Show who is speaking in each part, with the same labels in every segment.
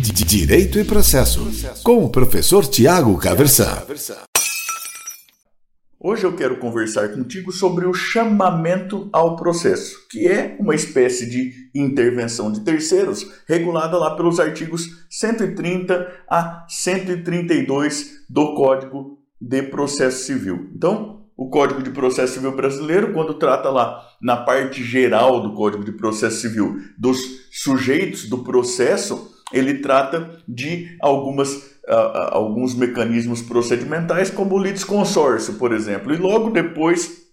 Speaker 1: Direito e Processo, com o professor Tiago Caversan.
Speaker 2: Hoje eu quero conversar contigo sobre o chamamento ao processo, que é uma espécie de intervenção de terceiros regulada lá pelos artigos 130 a 132 do Código de Processo Civil. Então, o Código de Processo Civil brasileiro, quando trata lá na parte geral do Código de Processo Civil dos sujeitos do processo, ele trata de algumas, uh, alguns mecanismos procedimentais, como o litisconsórcio, por exemplo. E logo depois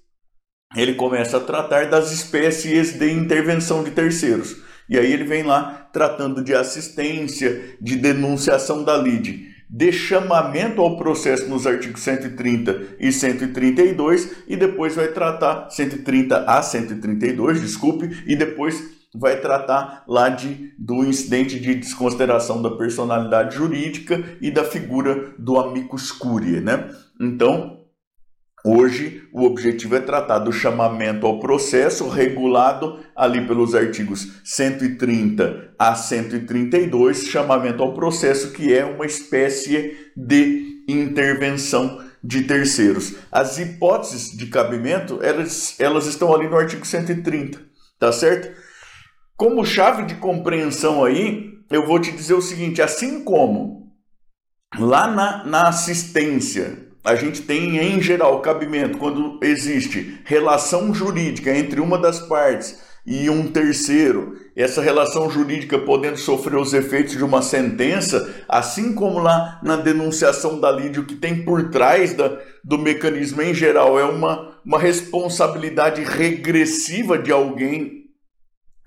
Speaker 2: ele começa a tratar das espécies de intervenção de terceiros. E aí ele vem lá tratando de assistência, de denunciação da lide de chamamento ao processo nos artigos 130 e 132 e depois vai tratar 130 a 132, desculpe, e depois vai tratar lá de, do incidente de desconsideração da personalidade jurídica e da figura do amicus curiae, né? Então, Hoje, o objetivo é tratar do chamamento ao processo regulado ali pelos artigos 130 a 132, chamamento ao processo, que é uma espécie de intervenção de terceiros. As hipóteses de cabimento, elas, elas estão ali no artigo 130, tá certo? Como chave de compreensão aí, eu vou te dizer o seguinte: assim como lá na, na assistência a gente tem em geral cabimento quando existe relação jurídica entre uma das partes e um terceiro, essa relação jurídica podendo sofrer os efeitos de uma sentença, assim como lá na denunciação da lide, o que tem por trás da, do mecanismo em geral é uma, uma responsabilidade regressiva de alguém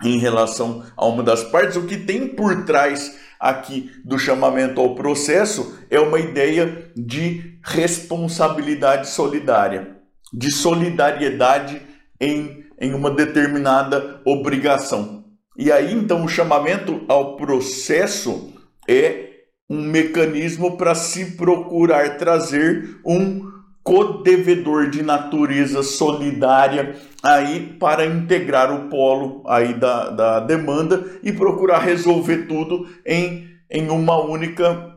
Speaker 2: em relação a uma das partes, o que tem por trás aqui do chamamento ao processo é uma ideia de responsabilidade solidária, de solidariedade em, em uma determinada obrigação. E aí então o chamamento ao processo é um mecanismo para se procurar trazer um codevedor de natureza solidária aí para integrar o polo aí da, da demanda e procurar resolver tudo em, em uma única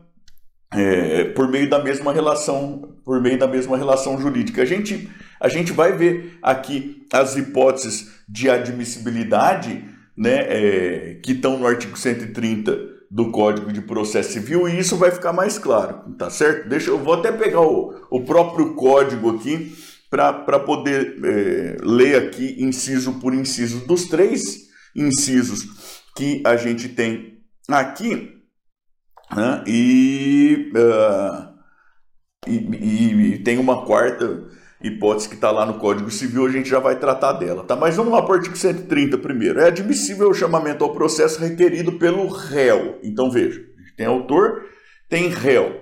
Speaker 2: é, por meio da mesma relação por meio da mesma relação jurídica. A gente a gente vai ver aqui as hipóteses de admissibilidade né é, que estão no artigo 130 do Código de Processo Civil e isso vai ficar mais claro, tá certo? Deixa eu vou até pegar o, o próprio código aqui para poder é, ler aqui inciso por inciso dos três incisos que a gente tem aqui né? e, uh, e, e, e tem uma quarta hipótese que está lá no Código Civil, a gente já vai tratar dela, tá? Mas vamos lá para o artigo 130 primeiro. É admissível o chamamento ao processo requerido pelo réu. Então veja, tem autor, tem réu.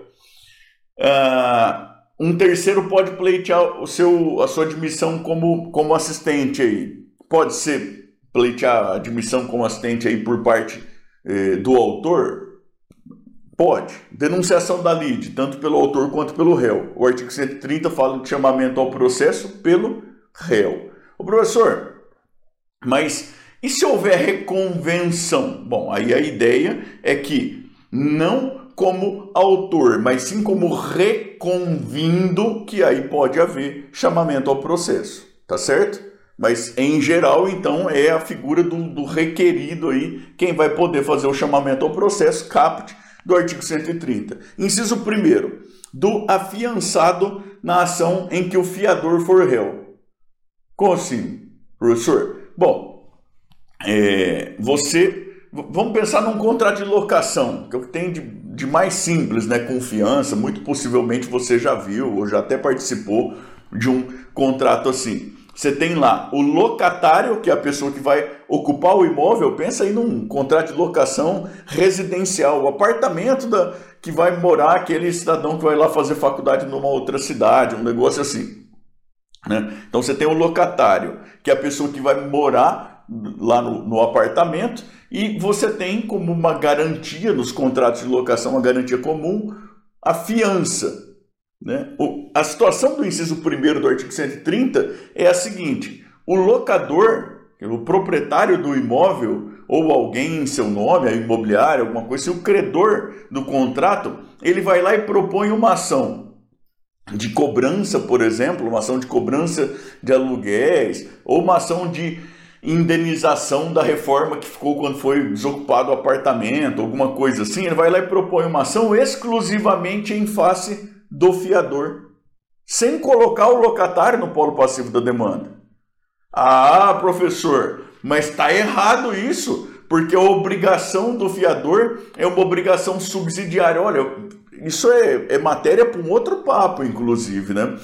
Speaker 2: Uh, um terceiro pode pleitear o seu, a sua admissão como, como assistente aí. Pode ser pleitear a admissão como assistente aí por parte eh, do autor? Pode. Denunciação da lide, tanto pelo autor quanto pelo réu. O artigo 130 fala de chamamento ao processo pelo réu. O professor, mas e se houver reconvenção? Bom, aí a ideia é que não como autor, mas sim como reconvindo, que aí pode haver chamamento ao processo, tá certo? Mas em geral, então, é a figura do, do requerido aí, quem vai poder fazer o chamamento ao processo, caput, do artigo 130. Inciso 1 do afiançado na ação em que o fiador for réu. Como assim, professor? Bom, é, você. Vamos pensar num contrato de locação, que é o que tem de, de mais simples, né? Confiança. Muito possivelmente você já viu ou já até participou de um contrato assim. Você tem lá o locatário, que é a pessoa que vai ocupar o imóvel. Pensa aí num contrato de locação residencial, o apartamento da, que vai morar aquele cidadão que vai lá fazer faculdade numa outra cidade, um negócio assim. Né? Então você tem o locatário, que é a pessoa que vai morar lá no, no apartamento, e você tem como uma garantia nos contratos de locação, uma garantia comum, a fiança. Né? O, a situação do inciso 1 do artigo 130 é a seguinte: o locador o proprietário do imóvel ou alguém em seu nome, a imobiliária, alguma coisa, se o credor do contrato, ele vai lá e propõe uma ação de cobrança, por exemplo, uma ação de cobrança de aluguéis ou uma ação de indenização da reforma que ficou quando foi desocupado o apartamento, alguma coisa assim, ele vai lá e propõe uma ação exclusivamente em face do fiador, sem colocar o locatário no polo passivo da demanda. Ah, professor, mas está errado isso, porque a obrigação do fiador é uma obrigação subsidiária. Olha, isso é, é matéria para um outro papo, inclusive, né?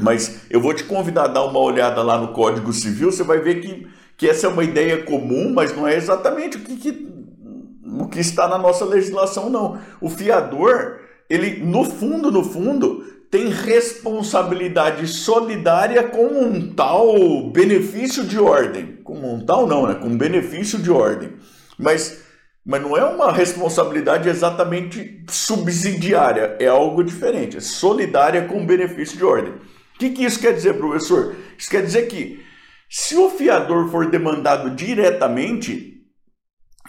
Speaker 2: Mas eu vou te convidar a dar uma olhada lá no Código Civil, você vai ver que, que essa é uma ideia comum, mas não é exatamente o que, que, o que está na nossa legislação, não. O fiador, ele, no fundo, no fundo, tem responsabilidade solidária com um tal benefício de ordem. Com um tal não, né? Com benefício de ordem. Mas, mas não é uma responsabilidade exatamente subsidiária, é algo diferente, é solidária com benefício de ordem. O que, que isso quer dizer, professor? Isso quer dizer que se o fiador for demandado diretamente,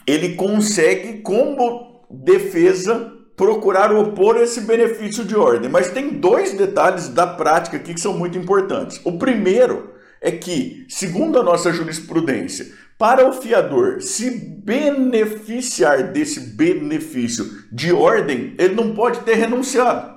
Speaker 2: ele consegue, como defesa, procurar opor esse benefício de ordem. Mas tem dois detalhes da prática aqui que são muito importantes. O primeiro é que, segundo a nossa jurisprudência, para o fiador se beneficiar desse benefício de ordem, ele não pode ter renunciado.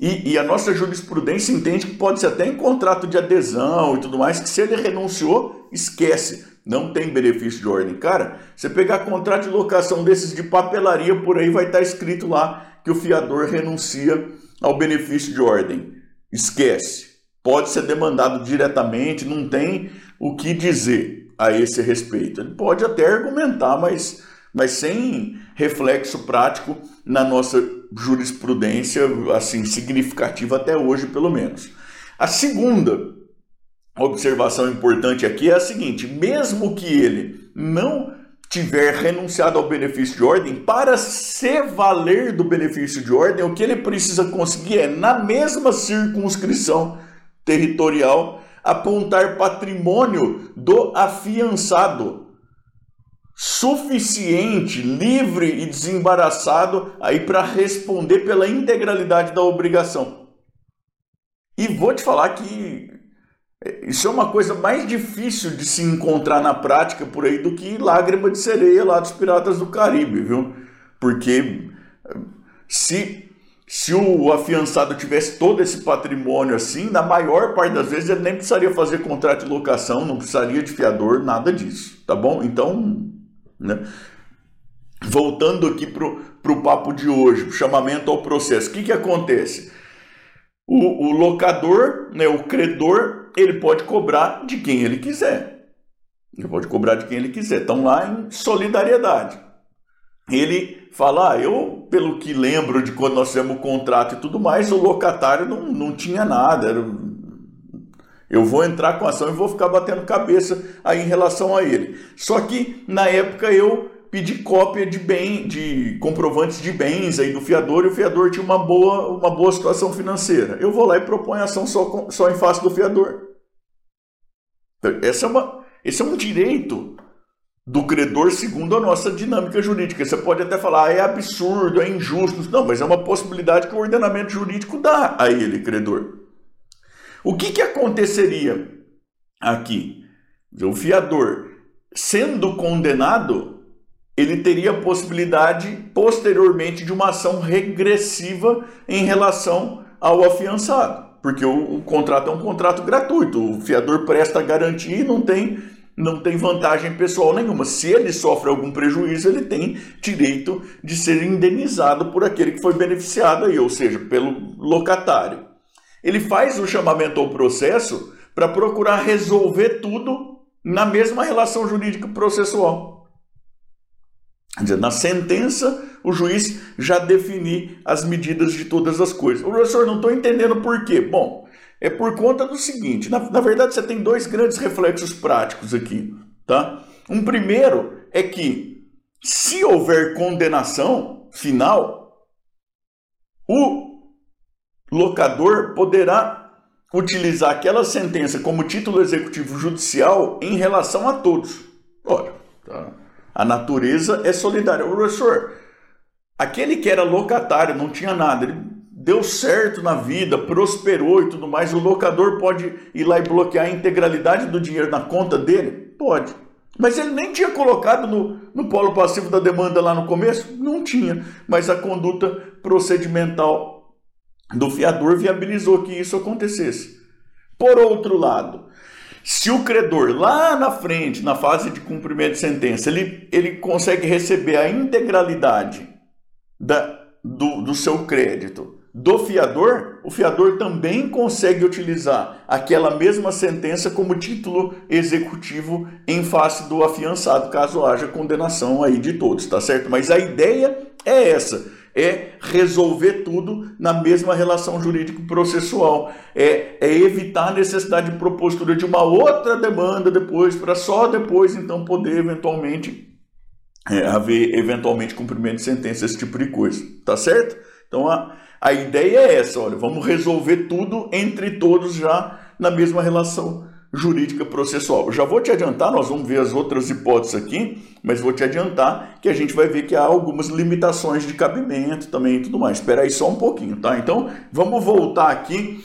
Speaker 2: E, e, a nossa jurisprudência entende que pode ser até em contrato de adesão e tudo mais, que se ele renunciou, esquece não tem benefício de ordem. Cara, você pegar contrato de locação desses de papelaria por aí, vai estar escrito lá que o fiador renuncia ao benefício de ordem. Esquece. Pode ser demandado diretamente, não tem o que dizer a esse respeito. Ele pode até argumentar, mas, mas sem reflexo prático na nossa jurisprudência, assim, significativa até hoje, pelo menos. A segunda observação importante aqui é a seguinte: mesmo que ele não tiver renunciado ao benefício de ordem, para se valer do benefício de ordem, o que ele precisa conseguir é, na mesma circunscrição territorial, apontar patrimônio do afiançado suficiente, livre e desembaraçado aí para responder pela integralidade da obrigação. E vou te falar que isso é uma coisa mais difícil de se encontrar na prática por aí do que lágrima de sereia lá dos Piratas do Caribe, viu? Porque se se o afiançado tivesse todo esse patrimônio assim, na maior parte das vezes ele nem precisaria fazer contrato de locação, não precisaria de fiador, nada disso, tá bom? Então, né? Voltando aqui pro, pro papo de hoje, o chamamento ao processo, o que que acontece? O, o locador, né, o credor, ele pode cobrar de quem ele quiser. Ele pode cobrar de quem ele quiser. Estão lá em solidariedade. Ele fala, ah, eu, pelo que lembro de quando nós fizemos o contrato e tudo mais, o locatário não, não tinha nada. Era, eu vou entrar com ação e vou ficar batendo cabeça aí em relação a ele. Só que na época eu pedi cópia de bem, de comprovantes de bens aí do fiador e o fiador tinha uma boa, uma boa situação financeira. Eu vou lá e proponho ação só, só em face do fiador. Essa é uma, esse é um direito do credor segundo a nossa dinâmica jurídica. Você pode até falar, ah, é absurdo, é injusto. Não, mas é uma possibilidade que o ordenamento jurídico dá a ele, credor. O que, que aconteceria aqui? O fiador, sendo condenado, ele teria a possibilidade, posteriormente, de uma ação regressiva em relação ao afiançado porque o, o, contrato é um contrato gratuito. O fiador presta garantia e não tem, não tem vantagem pessoal nenhuma. Se ele sofre algum prejuízo, ele tem direito de ser indenizado por aquele que foi beneficiado aí, ou seja, pelo locatário. Ele faz o chamamento ao processo para procurar resolver tudo na mesma relação jurídica processual. Na sentença, o juiz já definir as medidas de todas as coisas. O professor, não estou entendendo por quê. Bom, é por conta do seguinte: na, na verdade, você tem dois grandes reflexos práticos aqui. Tá? Um primeiro é que, se houver condenação final, o locador poderá utilizar aquela sentença como título executivo judicial em relação a todos. Ora, tá. A natureza é solidária. O professor, aquele que era locatário, não tinha nada, ele deu certo na vida, prosperou e tudo mais, o locador pode ir lá e bloquear a integralidade do dinheiro na conta dele? Pode. Mas ele nem tinha colocado no, no polo passivo da demanda lá no começo? Não tinha. Mas a conduta procedimental do fiador viabilizou que isso acontecesse. Por outro lado, se o credor lá na frente, na fase de cumprimento de sentença, ele, ele consegue receber a integralidade da, do, do seu crédito do fiador, o fiador também consegue utilizar aquela mesma sentença como título executivo em face do afiançado, caso haja condenação aí de todos, tá certo? Mas a ideia é essa é resolver tudo na mesma relação jurídico-processual. É, é evitar a necessidade de propositura de uma outra demanda depois, para só depois então poder eventualmente é, haver eventualmente cumprimento de sentença, esse tipo de coisa. Tá certo? Então a, a ideia é essa, olha, vamos resolver tudo entre todos já na mesma relação jurídica processual. já vou te adiantar, nós vamos ver as outras hipóteses aqui, mas vou te adiantar que a gente vai ver que há algumas limitações de cabimento também e tudo mais. Espera aí só um pouquinho, tá? Então, vamos voltar aqui.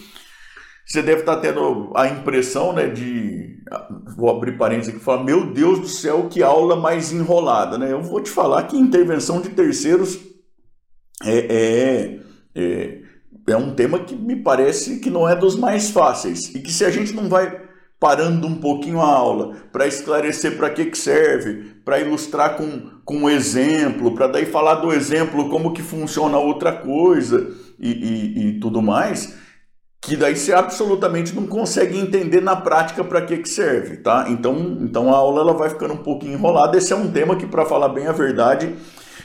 Speaker 2: Você deve estar tendo a impressão, né, de vou abrir parênteses aqui e falar, meu Deus do céu, que aula mais enrolada, né? Eu vou te falar que intervenção de terceiros é, é, é é um tema que me parece que não é dos mais fáceis e que se a gente não vai parando um pouquinho a aula para esclarecer para que, que serve, para ilustrar com, com um exemplo, para daí falar do exemplo como que funciona outra coisa e, e, e, tudo mais, que daí você absolutamente não consegue entender na prática para que, que serve, tá? Então, então a aula ela vai ficando um pouquinho enrolada. Esse é um tema que, para falar bem a verdade,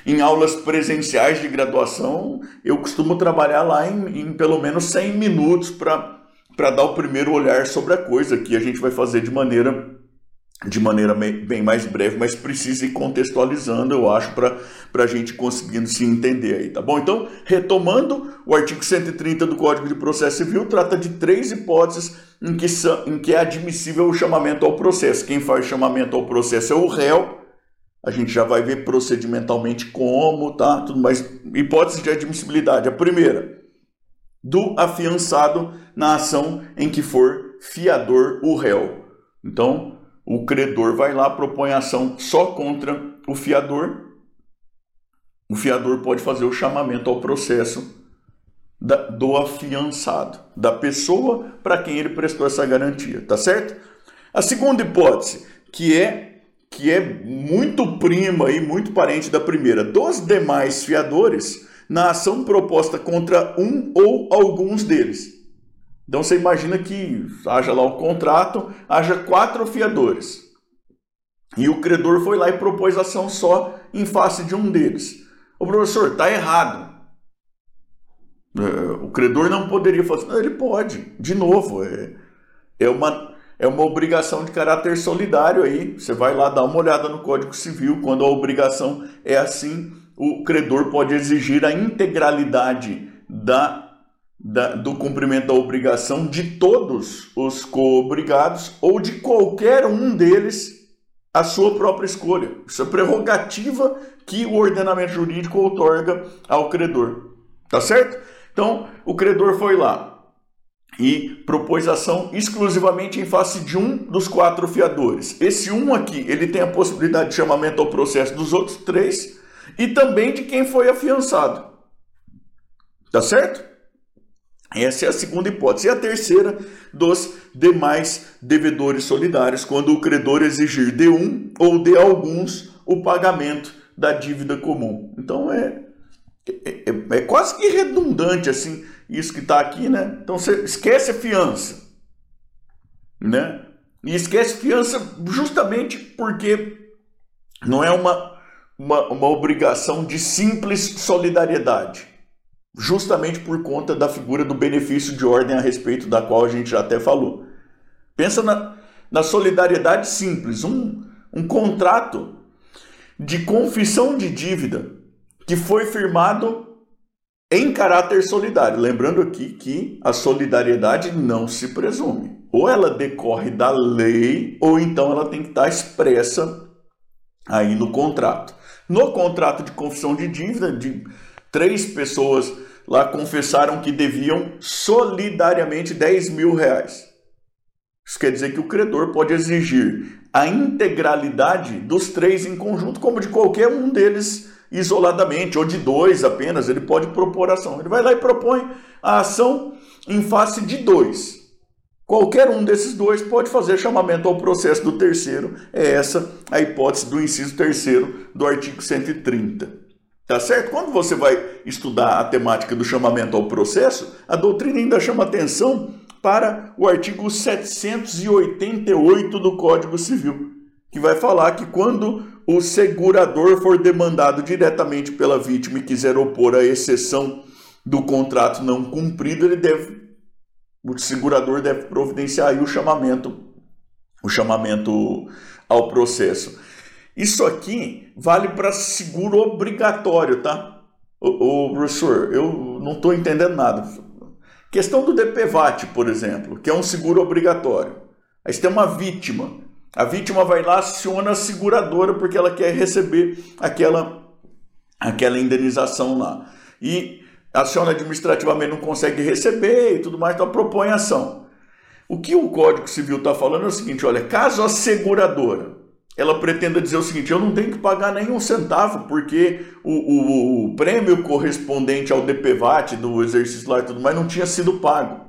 Speaker 2: em aulas presenciais de graduação, eu costumo trabalhar lá em, em pelo menos 100 minutos para para dar o primeiro olhar sobre a coisa, que a gente vai fazer de maneira de maneira bem mais breve, mas precisa ir contextualizando, eu acho, para a gente conseguindo se entender aí, tá bom? Então, retomando, o artigo 130 do Código de Processo Civil trata de três hipóteses em que, são, em que é admissível o chamamento ao processo. Quem faz chamamento ao processo é o réu, a gente já vai ver procedimentalmente como, tá? Tudo mais. Hipótese de admissibilidade. A primeira, do afiançado na ação em que for fiador o réu. Então, o credor vai lá, propõe ação só contra o fiador. O fiador pode fazer o chamamento ao processo da, do afiançado, da pessoa para quem ele prestou essa garantia, tá certo? A segunda hipótese, que é que é muito prima e muito parente da primeira, dos demais fiadores, na ação proposta contra um ou alguns deles. Então você imagina que haja lá um contrato, haja quatro fiadores. E o credor foi lá e propôs ação só em face de um deles. O professor, está errado. É, o credor não poderia fazer. Não, ele pode. De novo, é, é, uma, é uma obrigação de caráter solidário aí. Você vai lá dar uma olhada no Código Civil. Quando a obrigação é assim, o credor pode exigir a integralidade da, da, do cumprimento da obrigação de todos os co-obrigados ou de qualquer um deles a sua própria escolha. Isso é prerrogativa que o ordenamento jurídico outorga ao credor. Tá certo? Então, o credor foi lá e propôs ação exclusivamente em face de um dos quatro fiadores. Esse um aqui, ele tem a possibilidade de chamamento ao processo dos outros três e também de quem foi afiançado. Tá certo? Essa é a segunda hipótese. E a terceira, dos demais devedores solidários, quando o credor exigir de um ou de alguns o pagamento da dívida comum. Então é, é, é, é quase que redundante assim isso que está aqui, né? Então você esquece a fiança, né? E esquece fiança justamente porque não é uma uma, uma obrigação de simples solidariedade, justamente por conta da figura do benefício de ordem a respeito da qual a gente já até falou. Pensa na, na solidariedade simples, um, um contrato de confissão de dívida que foi firmado em caráter solidário. Lembrando aqui que a solidariedade não se presume. Ou ela decorre da lei, ou então ela tem que estar expressa aí no contrato. No contrato de confissão de dívida, de três pessoas lá confessaram que deviam solidariamente 10 mil reais. Isso quer dizer que o credor pode exigir a integralidade dos três em conjunto, como de qualquer um deles isoladamente, ou de dois apenas, ele pode propor ação. Ele vai lá e propõe a ação em face de dois. Qualquer um desses dois pode fazer chamamento ao processo do terceiro. É essa a hipótese do inciso terceiro do artigo 130. Tá certo? Quando você vai estudar a temática do chamamento ao processo, a doutrina ainda chama atenção para o artigo 788 do Código Civil, que vai falar que quando o segurador for demandado diretamente pela vítima e quiser opor a exceção do contrato não cumprido, ele deve o segurador deve providenciar aí o chamamento o chamamento ao processo. Isso aqui vale para seguro obrigatório, tá? O, professor, eu não estou entendendo nada. Questão do DPVAT, por exemplo, que é um seguro obrigatório. Aí você tem uma vítima a vítima vai lá, aciona a seguradora porque ela quer receber aquela, aquela indenização lá. E aciona administrativamente, não consegue receber e tudo mais, então propõe ação. O que o Código Civil está falando é o seguinte: olha, caso a seguradora ela pretenda dizer o seguinte: eu não tenho que pagar nenhum centavo, porque o, o, o prêmio correspondente ao DPVAT do exercício lá e tudo mais não tinha sido pago.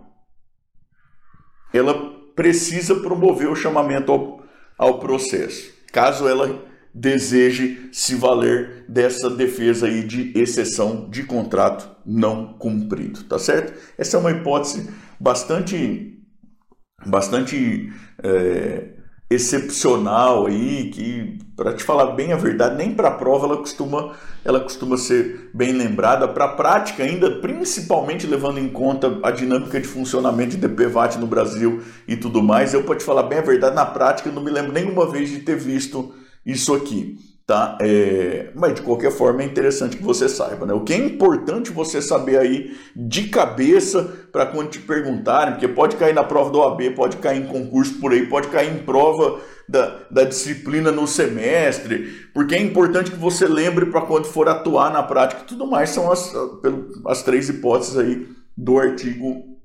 Speaker 2: Ela precisa promover o chamamento ao, ao processo, caso ela deseje se valer dessa defesa aí de exceção de contrato não cumprido, tá certo? Essa é uma hipótese bastante, bastante é, excepcional aí, que, para te falar bem a verdade, nem para a prova ela costuma, ela costuma ser bem lembrada. Para a prática, ainda, principalmente levando em conta a dinâmica de funcionamento de DPVAT no Brasil e tudo mais, eu, para te falar bem a verdade, na prática, eu não me lembro nenhuma vez de ter visto isso aqui. Tá? É, mas de qualquer forma é interessante que você saiba. Né? O que é importante você saber aí de cabeça para quando te perguntarem, porque pode cair na prova do OAB, pode cair em concurso por aí, pode cair em prova da, da disciplina no semestre, porque é importante que você lembre para quando for atuar na prática tudo mais, são as, as três hipóteses aí do artigo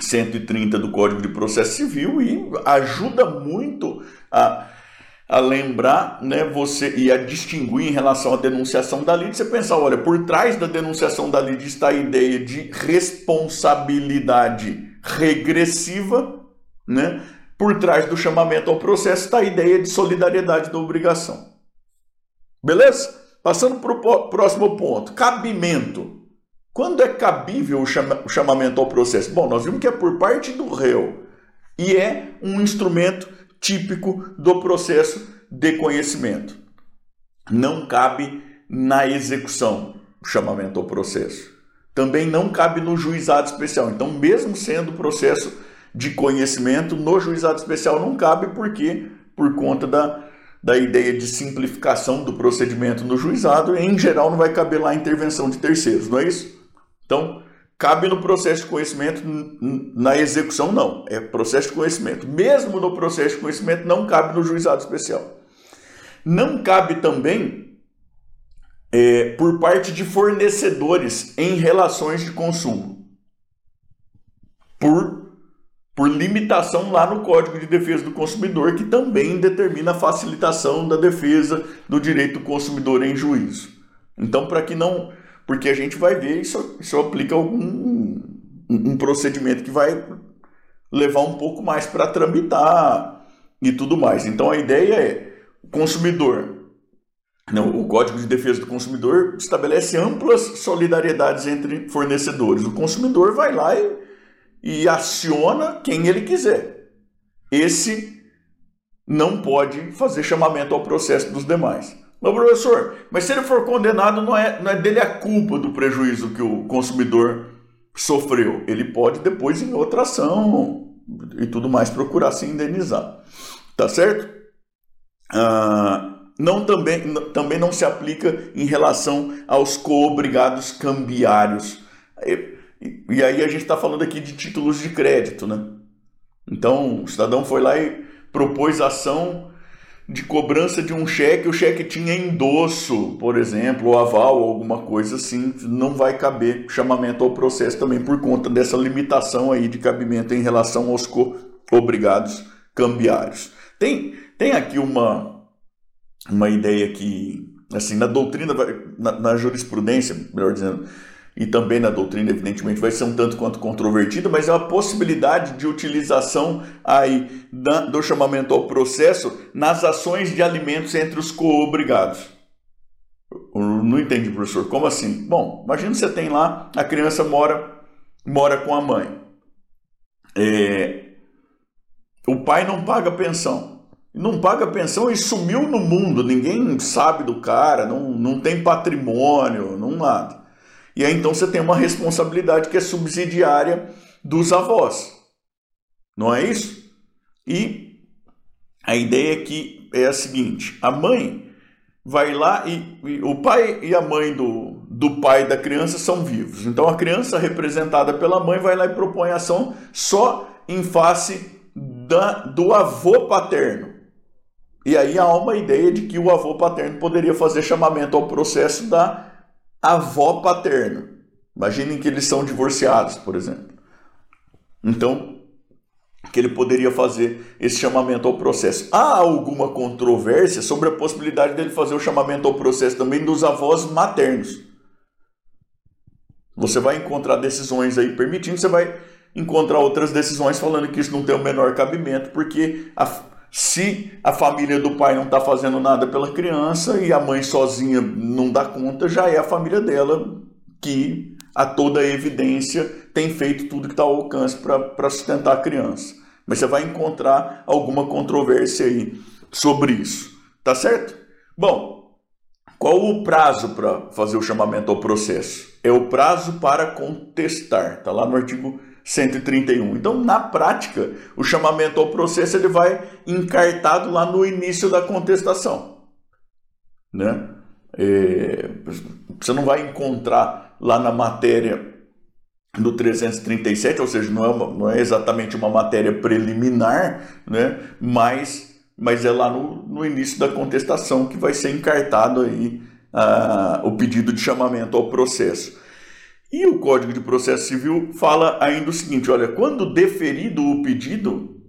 Speaker 2: 130 do Código de Processo Civil e ajuda muito a a lembrar, né, você e a distinguir em relação à denunciação da lide, você pensar, olha, por trás da denunciação da lide está a ideia de responsabilidade regressiva, né? Por trás do chamamento ao processo está a ideia de solidariedade da obrigação. Beleza? Passando para o próximo ponto, cabimento. Quando é cabível o, chama, o chamamento ao processo? Bom, nós vimos que é por parte do réu e é um instrumento típico do processo de conhecimento. Não cabe na execução o chamamento ao processo. Também não cabe no juizado especial. Então, mesmo sendo processo de conhecimento, no juizado especial não cabe porque por conta da, da ideia de simplificação do procedimento no juizado, em geral não vai caber lá a intervenção de terceiros, não é isso? Então, Cabe no processo de conhecimento, na execução não, é processo de conhecimento. Mesmo no processo de conhecimento não cabe no juizado especial. Não cabe também é, por parte de fornecedores em relações de consumo. Por, por limitação lá no Código de Defesa do Consumidor, que também determina a facilitação da defesa do direito do consumidor em juízo. Então, para que não porque a gente vai ver isso, isso aplica algum um, procedimento que vai levar um pouco mais para tramitar e tudo mais. Então a ideia é o consumidor. Não, o Código de Defesa do Consumidor estabelece amplas solidariedades entre fornecedores. O consumidor vai lá e, e aciona quem ele quiser. Esse não pode fazer chamamento ao processo dos demais. Mas, professor, mas se ele for condenado, não é, não é dele a culpa do prejuízo que o consumidor sofreu. Ele pode depois, em outra ação e tudo mais, procurar se indenizar. Tá certo? Ah, não também, também não se aplica em relação aos coobrigados cambiários. E, e aí a gente está falando aqui de títulos de crédito, né? Então o cidadão foi lá e propôs ação de cobrança de um cheque, o cheque tinha endosso, por exemplo, ou aval, ou alguma coisa assim, não vai caber chamamento ao processo também por conta dessa limitação aí de cabimento em relação aos obrigados cambiários. Tem, tem aqui uma, uma ideia que, assim, na doutrina, na, na jurisprudência, melhor dizendo, e também na doutrina, evidentemente, vai ser um tanto quanto controvertida, mas é uma possibilidade de utilização aí do chamamento ao processo nas ações de alimentos entre os coobrigados. Não entendi, professor. Como assim? Bom, imagina você tem lá, a criança mora, mora com a mãe. É, o pai não paga pensão não paga pensão e sumiu no mundo, ninguém sabe do cara, não, não tem patrimônio, não nada. E aí então você tem uma responsabilidade que é subsidiária dos avós. Não é isso? E a ideia aqui é a seguinte: a mãe vai lá e, e, o pai e a mãe do, do pai da criança são vivos. Então a criança representada pela mãe vai lá e propõe ação só em face da, do avô paterno. E aí há uma ideia de que o avô paterno poderia fazer chamamento ao processo da avó paterna. Imaginem que eles são divorciados, por exemplo. Então, que ele poderia fazer esse chamamento ao processo. Há alguma controvérsia sobre a possibilidade dele fazer o chamamento ao processo também dos avós maternos. Você vai encontrar decisões aí permitindo, você vai encontrar outras decisões falando que isso não tem o menor cabimento, porque a, se a família do pai não está fazendo nada pela criança e a mãe sozinha não dá conta, já é a família dela que, a toda evidência, tem feito tudo que está ao alcance para sustentar a criança. Mas você vai encontrar alguma controvérsia aí sobre isso. Tá certo? Bom, qual o prazo para fazer o chamamento ao processo? É o prazo para contestar. Está lá no artigo 131. Então, na prática, o chamamento ao processo ele vai encartado lá no início da contestação. Né? É, você não vai encontrar lá na matéria do 337, ou seja, não é, uma, não é exatamente uma matéria preliminar, né? mas, mas é lá no, no início da contestação que vai ser encartado aí, ah, o pedido de chamamento ao processo. E o Código de Processo Civil fala ainda o seguinte: olha, quando deferido o pedido,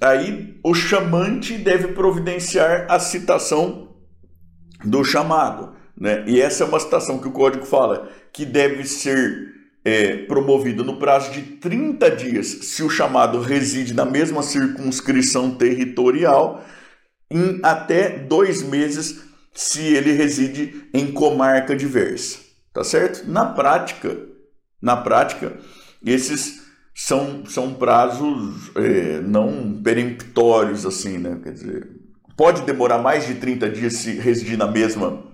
Speaker 2: aí o chamante deve providenciar a citação do chamado. Né? E essa é uma citação que o Código fala que deve ser é, promovida no prazo de 30 dias se o chamado reside na mesma circunscrição territorial, em até dois meses se ele reside em comarca diversa tá certo? Na prática, na prática, esses são, são prazos é, não peremptórios, assim, né? Quer dizer, pode demorar mais de 30 dias se residir na mesma,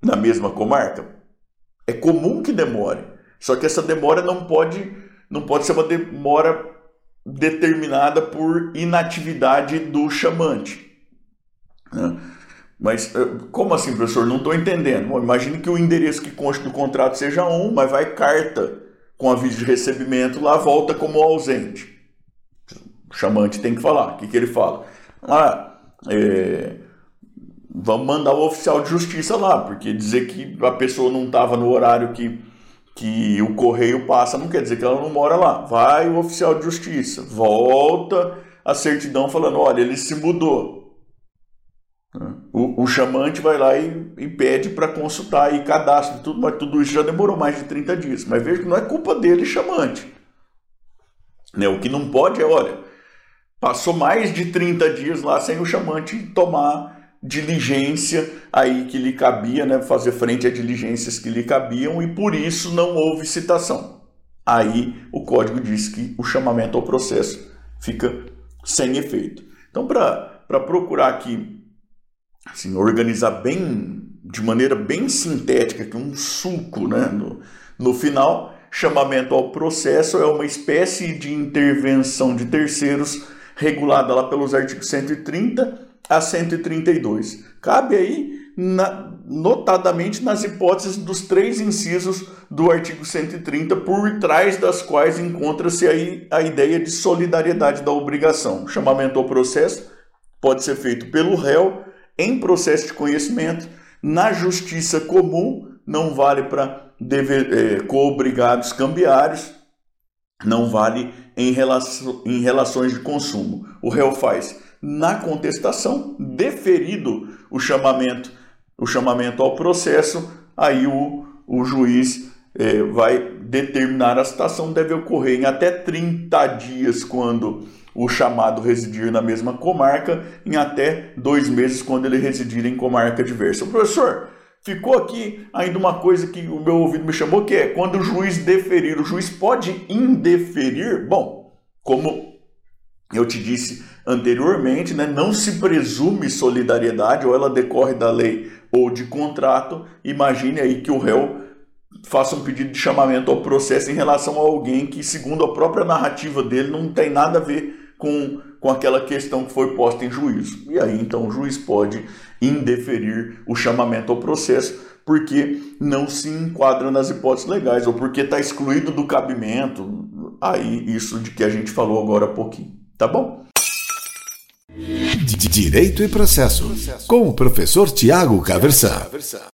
Speaker 2: na mesma comarca? É comum que demore, só que essa demora não pode, não pode ser uma demora determinada por inatividade do chamante. Né? Mas eh, como assim, professor? Não estou entendendo. Bom, imagine que o endereço que consta do contrato seja um, mas vai carta com aviso de recebimento lá, volta como ausente. O chamante tem que falar. O que, que ele fala? Ah, é, vamos mandar o oficial de justiça lá, porque dizer que a pessoa não estava no horário que, que o correio passa não quer dizer que ela não mora lá. Vai o oficial de justiça, volta a certidão falando: olha, ele se mudou. O, chamante vai lá e, e pede para consultar e cadastra tudo, mas tudo isso já demorou mais de 30 dias. Mas veja que não é culpa dele, chamante. Né? O que não pode é, olha, passou mais de 30 dias lá sem o chamante tomar diligência aí que lhe cabia, né, fazer frente a diligências que lhe cabiam e por isso não houve citação. Aí o código diz que o chamamento ao processo fica sem efeito. Então, para procurar aqui assim, organizar bem, de maneira bem sintética, que um suco, né? No, no final, chamamento ao processo é uma espécie de intervenção de terceiros regulada lá pelos artigos 130 a 132. Cabe aí, na, notadamente nas hipóteses dos três incisos do artigo 130, por trás das quais encontra-se aí a ideia de solidariedade da obrigação. Chamamento ao processo pode ser feito pelo réu em processo de conhecimento, na justiça comum, não vale para é, co-obrigados cambiários, não vale em, relação, em relações de consumo. O réu faz na contestação, deferido o chamamento, o chamamento ao processo, aí o, o juiz é, vai determinar a citação deve ocorrer em até 30 dias quando o chamado residir na mesma comarca, em até dois meses quando ele residir em comarca diversa. Professor, ficou aqui ainda uma coisa que o meu ouvido me chamou, que é quando o juiz deferir, o juiz pode indeferir? Bom, como eu te disse anteriormente, né, não se presume solidariedade, ou ela decorre da lei ou de contrato. Imagine aí que o réu faça um pedido de chamamento ao processo em relação a alguém que, segundo a própria narrativa dele, não tem nada a ver com, com aquela questão que foi posta em juízo. E aí, então, o juiz pode indeferir o chamamento ao processo porque não se enquadra nas hipóteses legais ou porque está excluído do cabimento. Aí, isso de que a gente falou agora há pouquinho. Tá bom?
Speaker 1: Direito e processo, com o professor Tiago Caversan.